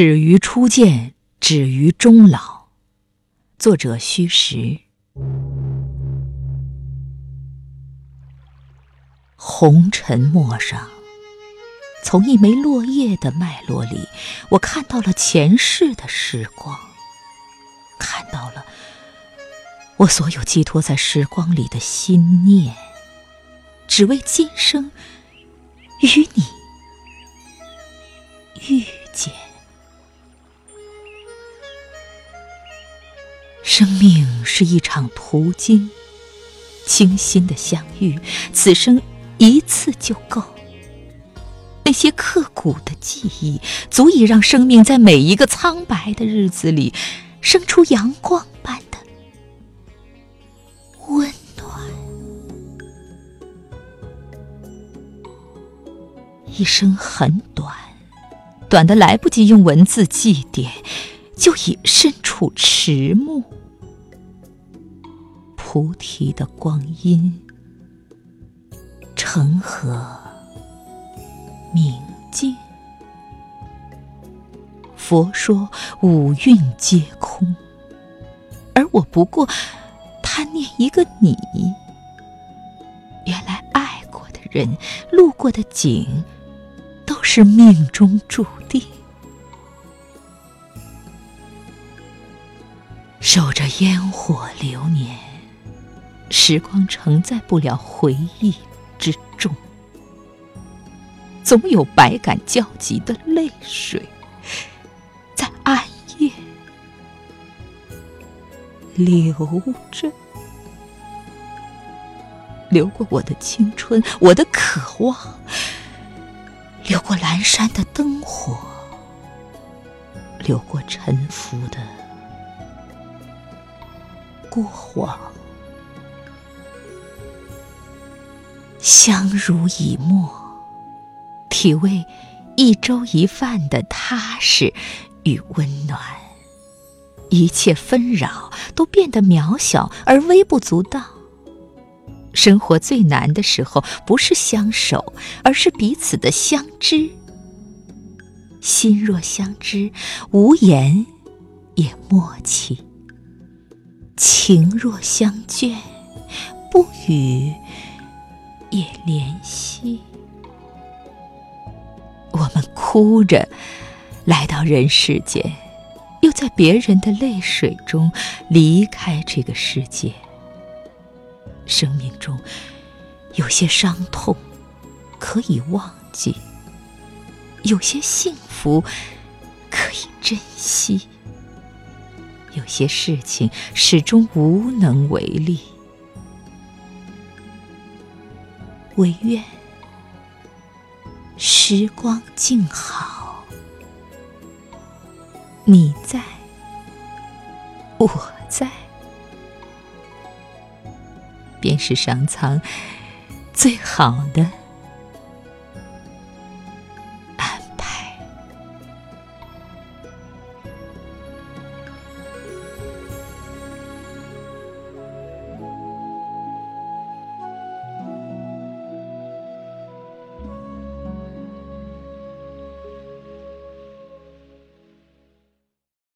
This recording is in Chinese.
始于初见，止于终老。作者虚实。红尘陌上，从一枚落叶的脉络里，我看到了前世的时光，看到了我所有寄托在时光里的心念，只为今生与你遇生命是一场途经，倾心的相遇，此生一次就够。那些刻骨的记忆，足以让生命在每一个苍白的日子里，生出阳光般的温暖。一生很短，短的来不及用文字祭奠，就已身处迟暮。菩提的光阴，成何明镜。佛说五蕴皆空，而我不过贪念一个你。原来爱过的人，路过的景，都是命中注定。守着烟火流年。时光承载不了回忆之重，总有百感交集的泪水，在暗夜流着，流过我的青春，我的渴望，流过阑珊的灯火，流过沉浮的过往。相濡以沫，体味一粥一饭的踏实与温暖。一切纷扰都变得渺小而微不足道。生活最难的时候，不是相守，而是彼此的相知。心若相知，无言也默契；情若相眷，不语。也怜惜，我们哭着来到人世间，又在别人的泪水中离开这个世界。生命中有些伤痛可以忘记，有些幸福可以珍惜，有些事情始终无能为力。唯愿时光静好，你在，我在，便是上苍最好的。